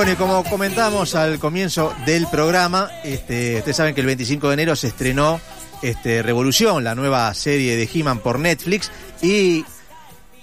Bueno, y como comentamos al comienzo del programa, este, ustedes saben que el 25 de enero se estrenó este, Revolución, la nueva serie de He-Man por Netflix, y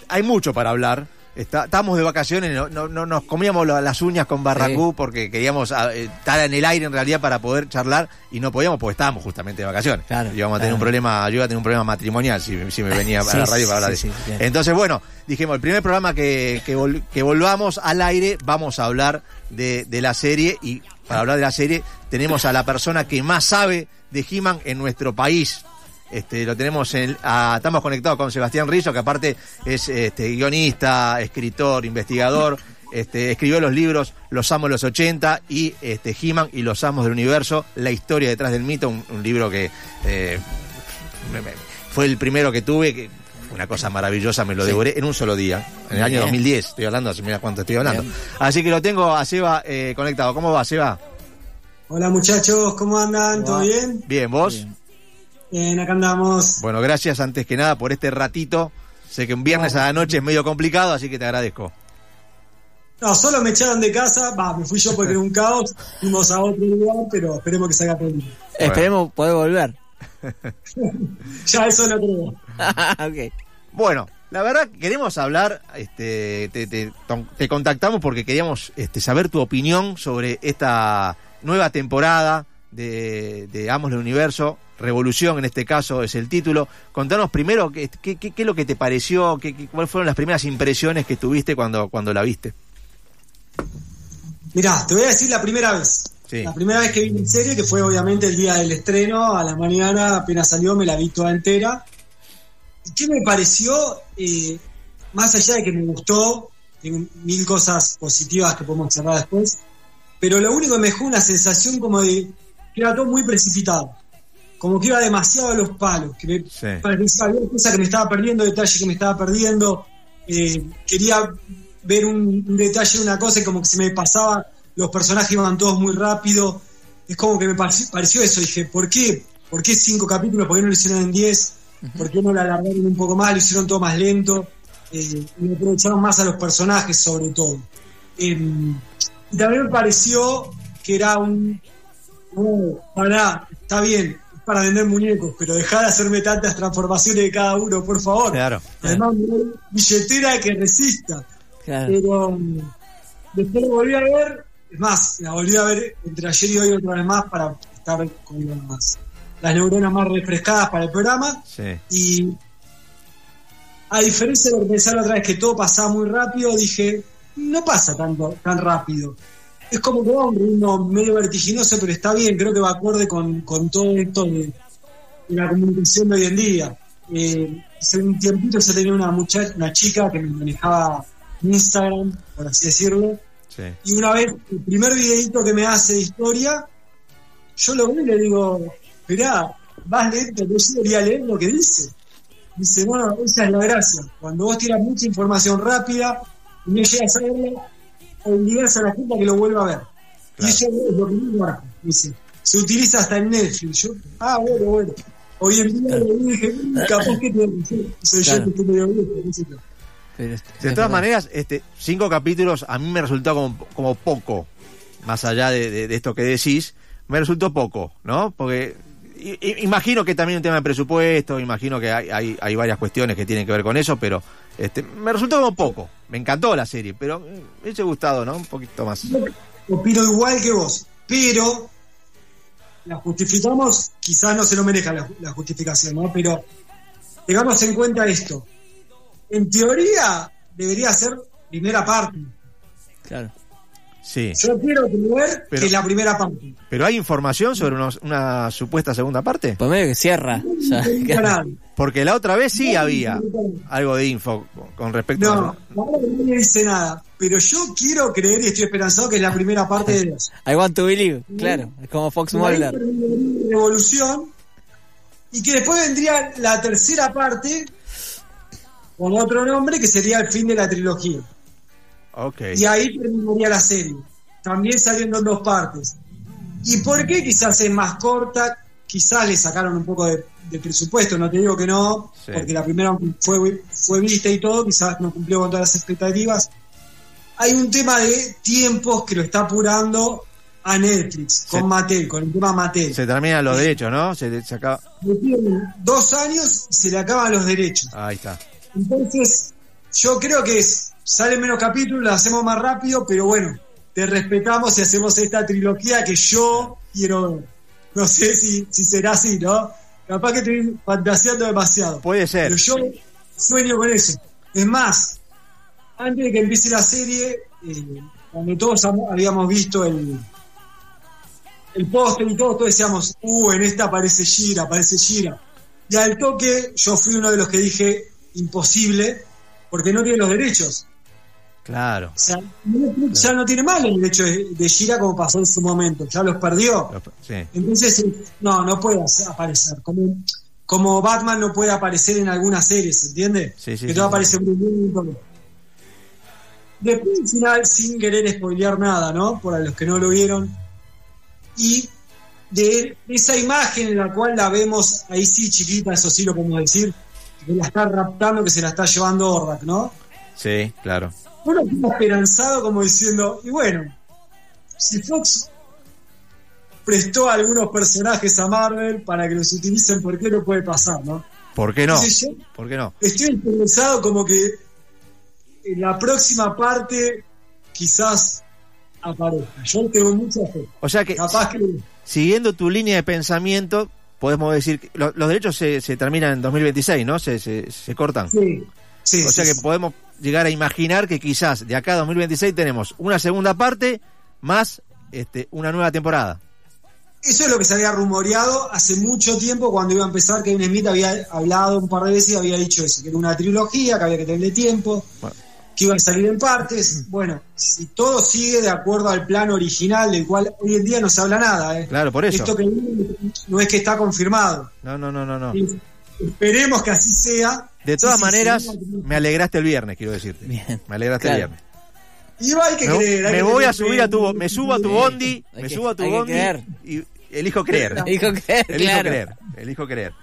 hay mucho para hablar. Está, estábamos de vacaciones, no, no- no nos comíamos la- las uñas con Barracú Sí. porque queríamos ah, eh, estar en el aire en realidad para poder charlar y no podíamos porque estábamos justamente de vacaciones. Claro, Íbamos a tener un problema, yo iba a tener un problema matrimonial si, si me venía a la radio para hablar sí, de bien. Entonces, bueno, dijimos, el primer programa que, que, vol- que volvamos al aire, vamos a hablar de, de la serie y para hablar de la serie tenemos a la persona que más sabe de He-Man en nuestro país. Este, lo tenemos en, a- estamos conectados con Sebastián Rizzo, que aparte es este, guionista, escritor, investigador, este, escribió los libros Los Amos de los 80 y este, He-Man y los Amos del Universo, la historia detrás del mito, un, libro que eh, fue el primero que tuve, que una cosa maravillosa, me lo devoré en un solo día, en el año Bien. 2010, estoy hablando, hace mira cuánto estoy hablando. Bien. Así que lo tengo a Seba eh, conectado. ¿Cómo va, Seba? Hola muchachos, ¿cómo andan? ¿Todo bien? Bien, ¿vos? Bien. Bien, acá andamos. Bueno, gracias antes que nada por este ratito. Sé que un viernes a la noche es medio complicado, así que te agradezco. No, solo me echaron de casa, va, me fui yo porque era un caos, fuimos a otro lugar, pero esperemos que salga todo bien. Esperemos poder volver. Ya eso no creo. ok. Bueno, la verdad queremos hablar, este, te, te- te contactamos porque queríamos este, saber tu opinión sobre esta nueva temporada de, de Amos del Universo, Revolución en este caso es el título. Contanos primero qué, qué, qué- qué es lo que te pareció, qué, qué- cuáles fueron las primeras impresiones que tuviste cuando, cuando la viste. Mirá, te voy a decir la primera vez. Sí. La primera vez que vi mi serie, que fue obviamente el día del estreno, a la mañana, apenas salió, me la vi toda entera. ¿Y qué me pareció? Eh, más allá de que me gustó, tengo mil cosas positivas que podemos cerrar después, pero lo único que me dejó una sensación como de que era todo muy precipitado. Como que iba demasiado a los palos, que me Sí. parecía cosas que me estaba perdiendo, detalles que me estaba perdiendo. eh, quería ver un, un detalle de una cosa y como que se me pasaba, los personajes iban todos muy rápido. Es como que me pareció, pareció eso. Dije, ¿por qué? ¿Por qué cinco capítulos? ¿Por qué no lo hicieron en diez? ¿Por qué no lo alargaron un poco más? Lo hicieron todo más lento. Eh, y aprovecharon más a los personajes, sobre todo. Eh, y también me pareció que era un. No, pará, está bien, es para vender muñecos, pero dejar de hacerme tantas transformaciones de cada uno, por favor. Claro. Además, una billetera que resista. Claro. Pero um, después lo volví a ver, es más, la volví a ver entre ayer y hoy otra vez más para estar con las, las neuronas más refrescadas para el programa. Sí. Y a diferencia de la otra vez que todo pasaba muy rápido, dije, no pasa tanto, tan rápido. Es como que va a un ritmo medio vertiginoso, pero está bien, creo que va acorde con, con todo esto de, de la comunicación de hoy en día. Eh, hace un tiempito yo tenía una muchacha, una chica que me manejaba Instagram, por así decirlo, Sí. y una vez, el primer videito que me hace de historia, yo lo veo y le digo, mirá, vas lento, yo debería leer lo que dice. Dice, bueno, esa es la gracia. Cuando vos tiras mucha información rápida y no llegas a verla, obligás a la gente a que lo vuelva a ver. Y eso es lo que me. Dice, se utiliza hasta en Netflix. Yo, ah, bueno, bueno. Hoy en día le dije, "Mm, capaz que te soy yo Claro. que estoy medio viejo, qué sé yo. Pero es- De es todas verdad. maneras, este, cinco capítulos a mí me resultó como, como poco, más allá de, de- de esto que decís, me resultó poco, ¿no? Porque imagino que también un tema de presupuesto, imagino que hay, hay, hay varias cuestiones que tienen que ver con eso, pero este, me resultó como poco. Me encantó la serie, pero eh, me hubiese gustado, ¿no? Un poquito más. opino igual que vos, pero la justificamos, quizás no se lo merezca la, la justificación, ¿no? Pero tengamos en cuenta esto. En teoría debería ser primera parte. Claro. Sí. Yo quiero creer Pero- que es la primera parte. ¿Pero hay información sobre unos- una supuesta segunda parte? Pues medio que cierra. No. Porque la otra vez sí había algo de info con- respecto No, a... ahora no me dice nada. Pero yo quiero creer y estoy esperanzado que es la primera parte de Dios. I want to believe. Claro. Es como Fox Mulder. Revolución y que después vendría la tercera parte con otro nombre que sería el fin de la trilogía. Ok. Y ahí terminaría la serie, también saliendo en dos partes. ¿Y por qué quizás es más corta? Quizás le sacaron un poco de, de presupuesto, no te digo que no, Sí. porque la primera fue, fue vista y todo, quizás no cumplió con todas las expectativas. hay un tema de tiempos que lo está apurando a Netflix, con Se- Mattel, con el tema Mattel. Se terminan los derechos, ¿no? Se, se acaba. Dos años y se le acaban los derechos. Ahí está. Entonces, yo creo que es, sale menos capítulos, lo hacemos más rápido, pero bueno, te respetamos y hacemos esta trilogía que yo quiero. No sé si, si será así, ¿no? Capaz que estoy fantaseando demasiado. Puede ser. Pero yo sueño con eso. Es más, antes de que empiece la serie, eh, cuando todos am- habíamos visto el, el póster y todo, todos decíamos, uh, en esta aparece Gira, aparece Gira. Y al toque, yo fui uno de los que dije, imposible, porque no tiene los derechos. Claro. O sea, ya no tiene más los derechos de, de Gira como pasó en su momento, ya los perdió. Sí. Entonces, eh, no, no puede aparecer. Como, como Batman no puede aparecer en algunas series, ¿entiendes? Sí, sí, que todo aparece Bruce Wayne y todo. Después, al final, sin querer spoilear nada, ¿no? Para los que no lo vieron. Y de esa imagen en la cual la vemos, ahí sí, chiquita, eso sí lo podemos decir, que la está raptando, que se la está llevando Ordak, ¿no? Sí, claro. Uno queda esperanzado como diciendo, y bueno, si Fox prestó a algunos personajes a Marvel para que los utilicen, ¿por qué no puede pasar, no? ¿Por qué no? Entonces ¿Por qué no? estoy esperanzado como que en la próxima parte quizás aparezca. Yo tengo mucha fe. O sea que, Capaz que... siguiendo tu línea de pensamiento, podemos decir que lo- los derechos se, se terminan en 2026, ¿no? Se, se, se cortan. Sí, sí, o sea que sí. podemos llegar a imaginar que quizás de acá a 2026 tenemos una segunda parte más este, una nueva temporada. Eso es lo que se había rumoreado hace mucho tiempo cuando iba a empezar. Kevin Smith había hablado un par de veces y había dicho eso, que era una trilogía, que había que tenerle tiempo, Bueno. que iba a salir en partes. Bueno, si todo sigue de acuerdo al plan original, del cual hoy en día no se habla nada. ¿eh? Claro, por eso. Esto que no es que está confirmado. No, no, no, no, no. Esperemos que así sea. De todas Sí, sí, maneras, sí. me alegraste el viernes, quiero decirte. Bien. Me alegraste Claro. el viernes. Y hay que Me, creer. hay me que voy a subir a tu, me subo a tu bondi, Hay me que- subo a tu hay que bondi creer. y elijo creer. Dijo que, Elijo claro. creer, elijo creer.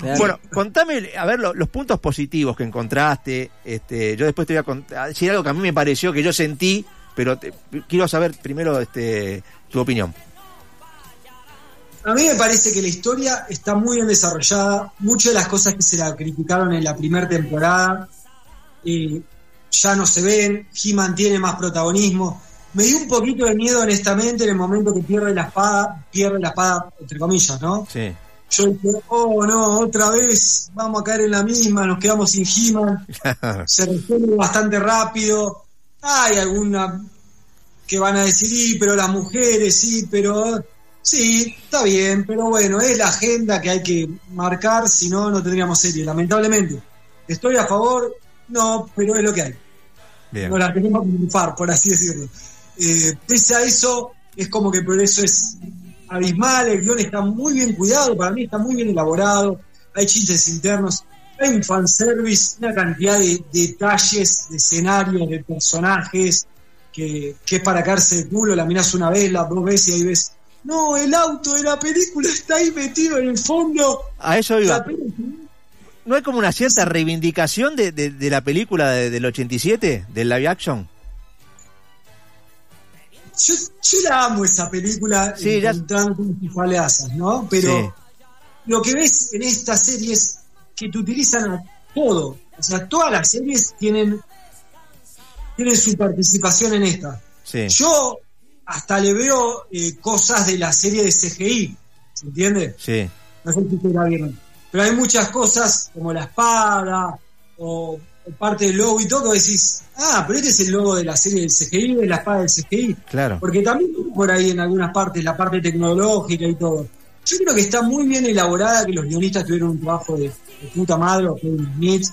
Claro. Bueno, contame, a ver, lo- los puntos positivos que encontraste. Este, yo después te voy a contar, decir algo que a mí me pareció, que yo sentí, pero te- quiero saber primero este, tu opinión. A mí me parece que la historia está muy bien desarrollada. Muchas de las cosas que se la criticaron en la primera temporada eh, ya no se ven. He-Man tiene más protagonismo. Me dio un poquito de miedo, honestamente, en el momento que pierde la espada, pierde la espada, entre comillas, ¿no? Sí, Yo dije, oh no, otra vez vamos a caer en la misma, nos quedamos sin He-Man. se resuelve bastante rápido. Hay alguna que van a decir, sí, pero las mujeres, sí, pero sí, está bien, pero bueno, es la agenda que hay que marcar, si no, no tendríamos serie, lamentablemente. ¿Estoy a favor? No, pero es lo que hay. bien. No la tenemos que triunfar, por así decirlo. Eh, pese a eso, es como que por eso es abismal, el guion está muy bien cuidado, para mí está muy bien elaborado, hay chistes internos, hay un fanservice, una cantidad de detalles, de escenarios, de personajes, que, que es para caerse de culo, la mirás una vez, la dos veces y ahí ves, no, el auto de la película está ahí metido en el fondo. A eso iba. ¿No hay como una cierta reivindicación de, de- de la película de- del 87, del live action? yo, yo la amo esa película Sí, encontrando sus faleazas, ¿no? Pero Sí. lo que ves en esta serie es que te utilizan a todo. O sea, todas las series tienen, tienen su participación en esta. Sí, Yo hasta le veo eh, cosas de la serie de CGI, ¿se entiende? sí, No sé si ustedes la vieron. Pero hay muchas cosas como la espada o, o parte del logo y todo que decís, ah, pero este es el logo de la serie del CGI, de la espada del CGI. claro. Porque también por ahí en algunas partes, la parte tecnológica y todo. Yo creo que está muy bien elaborada, que los guionistas tuvieron un trabajo de, de puta madre, o Kevin Smith,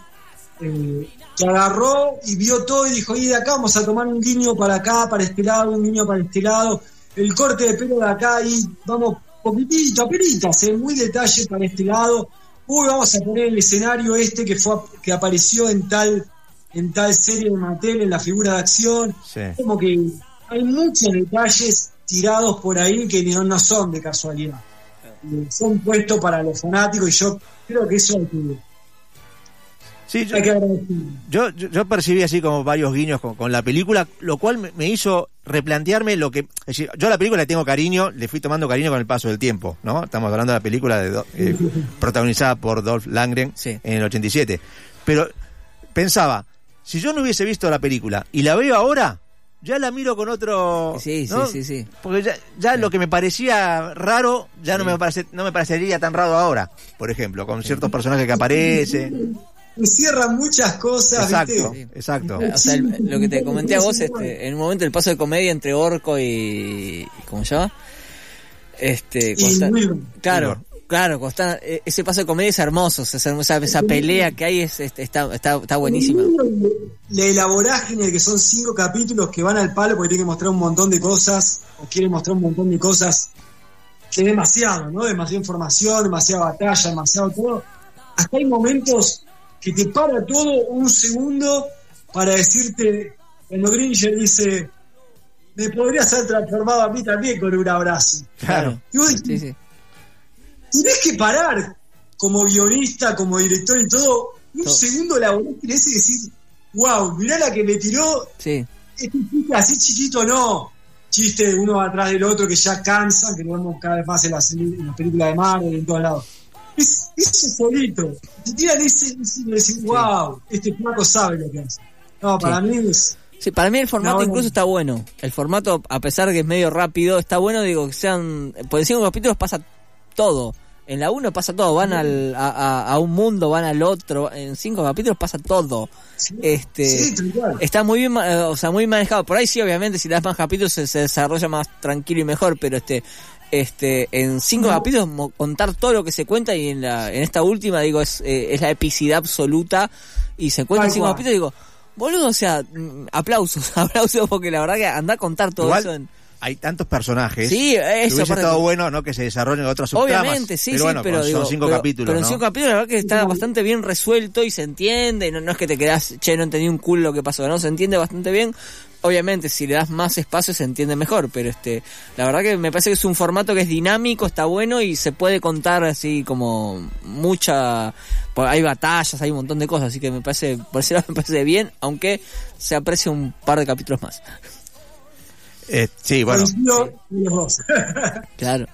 eh, que agarró y vio todo y dijo, y de acá vamos a tomar un guiño para acá, para este lado, un guiño para este lado, el corte de pelo de acá y vamos poquitito, apenitas, eh, muy detalle para este lado. Uy, vamos a poner el escenario este que fue que apareció en tal en tal serie de Mattel, en la figura de acción Sí. como que hay muchos detalles tirados por ahí que no, no son de casualidad. Eh, Son puestos para los fanáticos y yo creo que eso hay que, Sí, yo, yo, yo- yo percibí así como varios guiños con, con la película, lo cual me, me hizo replantearme lo que... Es decir, yo a la película le tengo cariño, le fui tomando cariño con el paso del tiempo, ¿no? Estamos hablando de la película de, eh, protagonizada por Dolph Lundgren Sí. en el 87. Pero pensaba, si yo no hubiese visto la película y la veo ahora, ya la miro con otro... Sí, ¿no? sí, sí, sí. Porque ya, ya lo que me parecía raro, ya no, me parece, no me parecería tan raro ahora, por ejemplo, con ciertos personajes que aparecen. Me cierran muchas cosas, Exacto, ¿viste? exacto. O sea, el- lo que te comenté a vos, este, en un momento el paso de comedia entre Orco y. ¿Cómo se llama? Este. Claro, claro, eh, ese paso de comedia es hermoso, o sea, esa, esa- esa pelea que hay es, este, está, está, está buenísima. La elaborágine que son cinco capítulos que van al palo porque tienen que mostrar un montón de cosas o quieren mostrar un montón de cosas que es demasiado, ¿no? Demasiada información, demasiada batalla, demasiado todo. Hasta hay momentos que te para todo un segundo para decirte, cuando Gringer dice, me podrías haber transformado a mí también con un abrazo. Claro. Y vos Sí, sí. tenés que parar como guionista, como director y todo, un segundo laboral que y decir, wow, mirá la que me tiró, Sí, este chiste así chiquito no. Chiste uno atrás del otro que ya cansan, que lo vemos cada vez más en las, en las películas de Marvel y en todos lados. Es, ese solito. Te tiran ese, ese y decís, wow, este flaco sabe lo que hace. No, para mí es. Sí, para mí el formato No, no. incluso está bueno. El formato, a pesar de que es medio rápido, está bueno, digo, que sean... Por en cinco capítulos pasa todo. En la uno pasa todo, van al, a, a- un mundo, van al otro. En cinco capítulos pasa todo. Este, Sí, tal cual. está muy bien, eh, o sea, muy manejado. Por ahí sí, obviamente, si das más capítulos se, se desarrolla más tranquilo y mejor, pero este, este, en cinco capítulos contar todo lo que se cuenta y en la, en esta última digo es, eh, es la epicidad absoluta y se cuenta en cinco capítulos digo, boludo, o sea, mm, aplausos, aplausos porque la verdad que anda a contar todo Igual, eso en, hay tantos personajes. Sí, eso, hubiese estado bueno, ¿no? Que se desarrollen otras subtramas. Obviamente, sí, pero sí, pero son digo, cinco pero- capítulos, Pero en ¿no? cinco capítulos la verdad que está bastante bien resuelto y se entiende, no, no es que te quedas, che, no entendí un culo lo que pasó, no, se entiende bastante bien. Obviamente, si le das más espacio se entiende mejor, pero este, la verdad que me parece que es un formato que es dinámico, está bueno y se puede contar así como mucha, hay batallas, hay un montón de cosas, así que me parece, por ese lado me parece bien, aunque se aprecia un par de capítulos más. Eh, sí, bueno. Claro.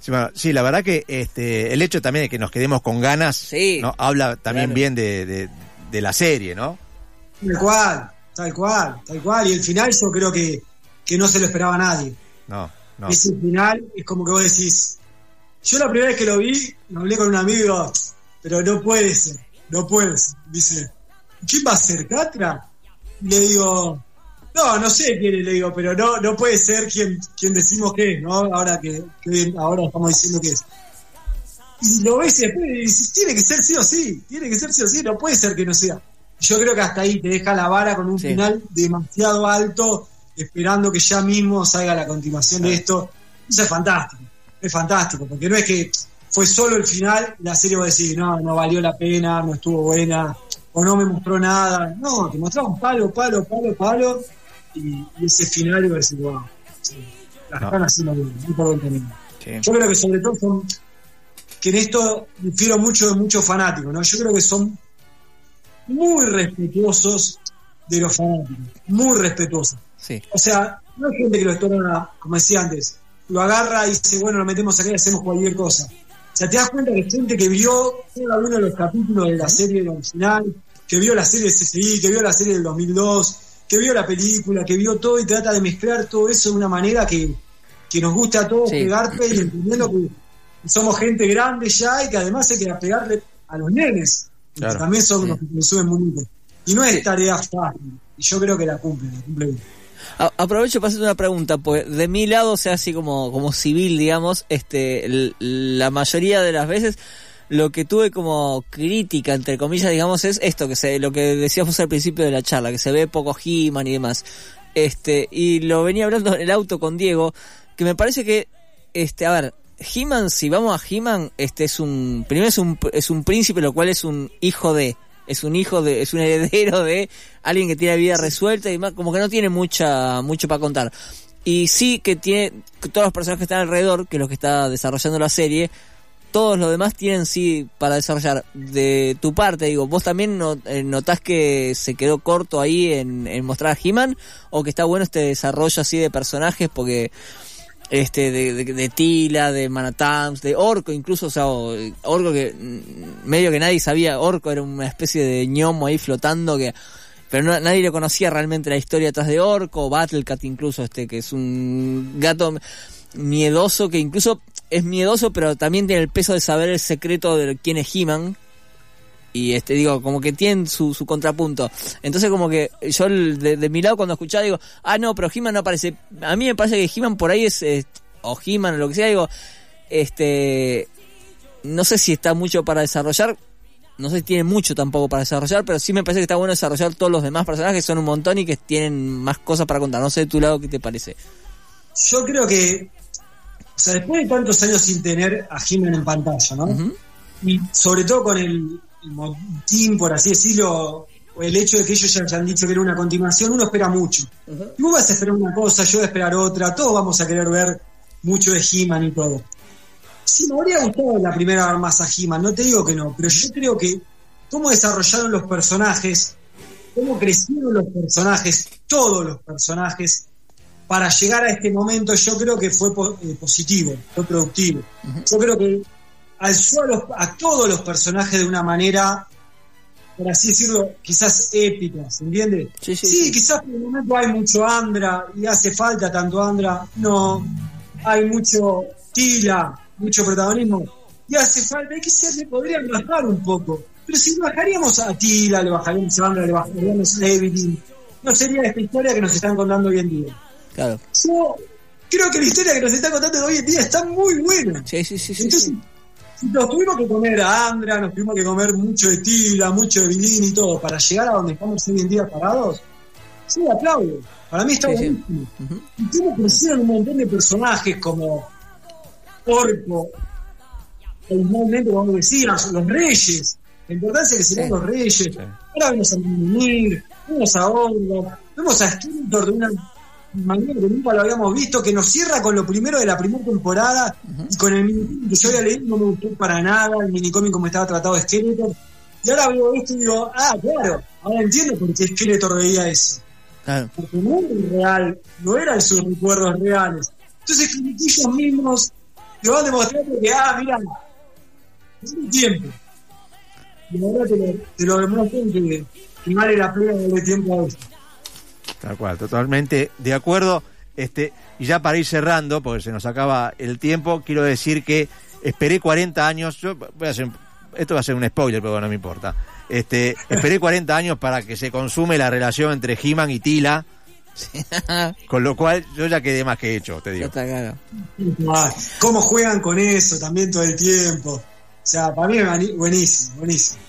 Sí, bueno, sí, la verdad que este, el hecho también de que nos quedemos con ganas, Sí. ¿no? Habla también Claro. bien de, de, de la serie, ¿no? Tal cual, tal cual, tal cual. Y el final yo creo que, que no se lo esperaba a nadie. No, no. Ese final es como que vos decís. Yo la primera vez que lo vi, hablé con un amigo, pero no puede ser, no puede ser. Dice, ¿quién va a ser Catra? Y le digo, no, no sé quién es, le digo, pero no, no puede ser quien, quien decimos que es, ¿no? Ahora que, que ahora estamos diciendo que es. Y lo ves y después dices, tiene que ser sí o sí, tiene que ser sí o sí, no puede ser que no sea. Yo creo que hasta ahí te deja la vara con un Sí. final demasiado alto, esperando que ya mismo salga la continuación de esto. Eso es fantástico, es fantástico, porque no es que fue solo el final la serie va a decir, no, no valió la pena, no estuvo buena, o no me mostró nada. No, te mostraron palo, palo, palo, palo, y, y ese final iba a decir, wow, sí, las No. están haciendo bien, muy por buen camino. Sí. Yo creo que sobre todo son, que en esto difiero mucho de muchos fanáticos, ¿no? Yo creo que son muy respetuosos de los fanáticos, muy respetuosos. Sí. O sea, no hay gente que lo estorna, como decía antes, lo agarra y dice, bueno, lo metemos acá y hacemos cualquier cosa. O sea, te das cuenta que gente que vio cada uno de los capítulos de la serie original, que vio la serie de CCI, que vio la serie del 2002, que vio la película, que vio todo y trata de mezclar todo eso de una manera que, que nos guste a todos Sí. pegarte y entendiendo que somos gente grande ya y que además hay que pegarle a los nenes, Claro. también son Sí. los que consumen mucho. Y no es tarea fácil. Y yo creo que la cumple, la cumple bien. Aprovecho para hacerte una pregunta, pues de mi lado, o sea, así como, como civil, digamos, este, la mayoría de las veces lo que tuve como crítica, entre comillas, digamos, es esto, que se, lo que decíamos al principio de la charla, que se ve poco He-Man y demás. Este, y lo venía hablando en el auto con Diego, que me parece que, este, a ver, He-Man, si vamos a He-Man, este es un, primero es un, es un príncipe, lo cual es un hijo de, es un hijo de, es un heredero de alguien que tiene vida resuelta y más, como que no tiene mucha, mucho para contar. Y sí que tiene, todos los personajes que están alrededor, que es lo que está desarrollando la serie, todos los demás tienen sí para desarrollar. De tu parte, digo, ¿vos también eh, notás que se quedó corto ahí en, en mostrar a He-Man? ¿O que está bueno este desarrollo así de personajes? Porque este de, de, Tila, de Manatams, de Orco incluso, o sea, Orco que mm, medio que nadie sabía, Orco era una especie de ñomo ahí flotando que pero nadie le conocía realmente la historia atrás de Orco, Battlecat incluso, este que es un gato miedoso que incluso es miedoso, pero también tiene el peso de saber el secreto de quién es He-Man. Y este, digo, como que tiene su, su contrapunto. Entonces, como que yo de, mi lado cuando escuchaba digo, ah, no, pero He-Man no aparece. A mí me parece que He-Man por ahí es, o He-Man o lo que sea, digo, este, no sé si está mucho para desarrollar. No sé si tiene mucho tampoco para desarrollar, pero sí me parece que está bueno desarrollar todos los demás personajes, que son un montón y que tienen más cosas para contar. No sé de tu lado qué te parece. Yo creo que o sea, después de tantos años sin tener a Jiménez en pantalla, ¿no? Y sobre todo con el, el por así decirlo, o el hecho de que ellos ya hayan dicho que era una continuación, uno espera mucho. Y vos vas a esperar una cosa, yo voy a esperar otra, todos vamos a querer ver mucho de He-Man y todo. Sí, me habría gustado la primera ver más a He-Man, no te digo que no, pero yo creo que cómo desarrollaron los personajes, cómo crecieron los personajes, todos los personajes, para llegar a este momento yo creo que fue eh, positivo, fue productivo. Yo creo que alzó a, a, todos los personajes de una manera, por así decirlo, quizás épica, ¿se entiende? Sí, sí, quizás por el momento hay mucho Andra y hace falta tanto Andra, no, hay mucho Tila, mucho protagonismo y hace falta, que se le podrían bajar un poco. Pero si bajaríamos a Tila, le bajaríamos a Andra, le bajaríamos a Evelyn, no sería esta historia que nos están contando hoy en día. Claro. Yo creo que la historia que nos está contando hoy en día está muy buena. Sí, sí, sí. Entonces, nos tuvimos que comer a Andra, nos tuvimos que comer mucho de Tila, mucho de Vilín y todo, para llegar a donde estamos hoy en día parados. Sí, aplaudo. Para mí está buenísimo. Y cómo crecieron un montón de personajes como Orco, originalmente, como decías, los reyes. La importancia que serían los reyes. Ahora vemos a Mimir, vemos a Orgo, vemos a Skeletor de una manera que nunca lo habíamos visto, que nos cierra con lo primero de la primera temporada y con el minicómic que yo había leído no me gustó para nada, el minicómic como estaba tratado de Skeletor. Y ahora veo esto y digo, ah, claro, ahora entiendo por qué Skeletor veía eso. Porque no era el real, no eran sus recuerdos reales. Entonces, ellos mismos te van demostrando que, ah, mira, es un tiempo. Y ahora te lo, te lo demuestran que, que vale la pena darle tiempo a esto. Tal cual, totalmente de acuerdo. Este, y ya para ir cerrando, porque se nos acaba el tiempo, quiero decir que esperé 40 años, yo voy a hacer, esto va a ser un spoiler, pero no me importa. Este, esperé 40 años para que se consume la relación entre He-Man y Tila. Con lo cual yo ya quedé más que hecho, te digo. Está claro. ¿Cómo juegan con eso también todo el tiempo? O sea, para mí es buenísimo, buenísimo.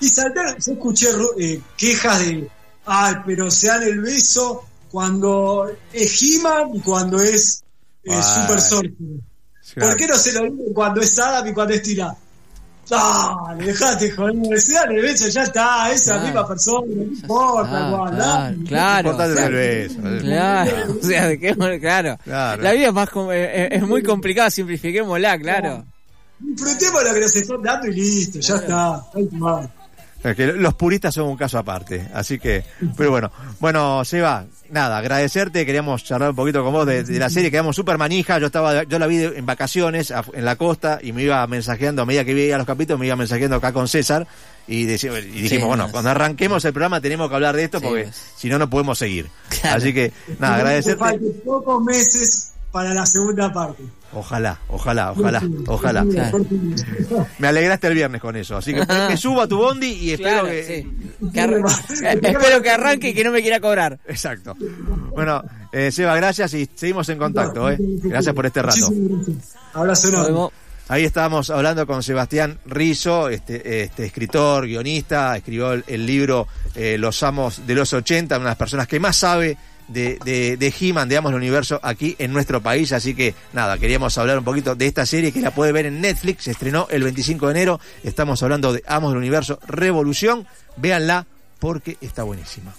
Y saltar, yo escuché eh, quejas de ay, pero se dan el beso cuando es He-Man y cuando es eh, Super Sorcerer. ¿Por qué no se lo dicen cuando es Adam y cuando es Tira? Ah, dejate joder, se dan el beso, ya está, esa ah, misma persona, no importa, ah, claro, claro, el beso. Claro, o sea, claro. claro. La vida es, más, es, es muy complicada, simplifiquémosla, claro. Disfrutemos lo que nos están dando y listo, ya está. Los puristas son un caso aparte, así que, pero bueno, bueno, Seba, nada, agradecerte, queríamos charlar un poquito con vos de, la serie, quedamos súper manija, yo estaba, yo la vi en vacaciones en la costa y me iba mensajeando, a medida que veía los capítulos, me iba mensajeando acá con César y, dijimos, bueno, cuando arranquemos el programa tenemos que hablar de esto porque si no, no podemos seguir. Así que, nada, agradecerte. pocos meses para la segunda parte. Ojalá, ojalá, ojalá, ojalá. Me alegraste el viernes con eso, así que me subo a tu bondi y espero que... espero que arranque y que no me quiera cobrar. Exacto. Bueno, eh, Seba, gracias y seguimos en contacto. Eh. Gracias por este rato. Abrazo Ahí estábamos hablando con Sebastián Rizo, este, este escritor, guionista, escribió el, libro eh, Los Amos de los 80, una de las personas que más sabe de, de, de He-Man, digamos, el universo aquí en nuestro país. Así que nada, queríamos hablar un poquito de esta serie que la puede ver en Netflix. Se estrenó el 25 de enero. Estamos hablando de Amos del Universo Revolución. Véanla porque está buenísima.